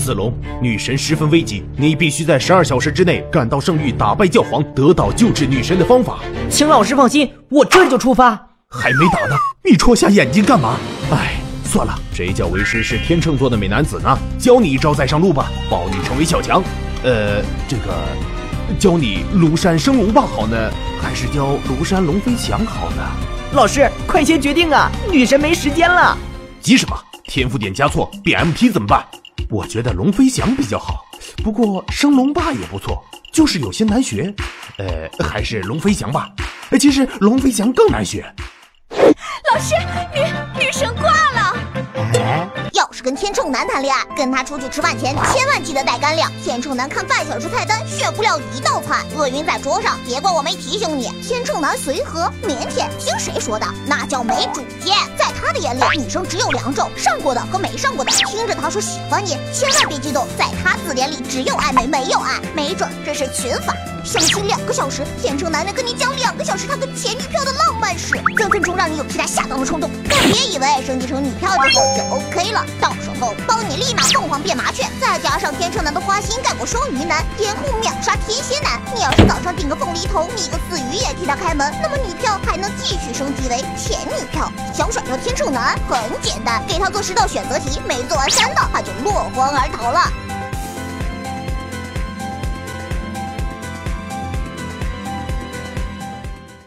子龙，女神十分危急，你必须在十二小时之内赶到圣域，打败教皇，得到救治女神的方法。请老师放心，我这就出发。还没打呢，你戳瞎眼睛干嘛？哎，算了，谁叫为师是天秤座的美男子呢？教你一招再上路吧，保你成为小强。呃，这个，教你庐山升龙霸好呢，还是教庐山龙飞翔好呢？老师，快些决定啊！女神没时间了。急什么？天赋点加错，，BMP 怎么办？我觉得龙飞翔比较好，不过升龙霸也不错，就是有些难学。呃，还是龙飞翔吧。其实龙飞翔更难学。老师，女女神挂了。哎 要是跟天秤男谈恋爱，跟他出去吃饭前千万记得带干粮。天秤男看半小时菜单，选不了一道菜，饿晕在桌上。别怪我没提醒你。天秤男随和腼腆，听谁说的？那叫没主见。他的眼里，女生只有两种，上过的和没上过的。听着他说喜欢你，千万别激动。在他字典里，只有暧昧没有爱，没准这是群发。相亲两个小时，天秤男人跟你讲两个小时他跟前女票的浪漫史，分分钟让你有替他下葬的冲动。但别以为升级成女票之后就 OK 了，到时候帮你立马凤凰变麻雀，再加上天秤男的花心盖过双鱼男，掩护秒杀天。个凤梨头，你个死鱼也替他开门，那么女票还能继续升级为前女票。想甩掉天秤男很简单，给他做十道选择题，没做完三道他就落荒而逃了。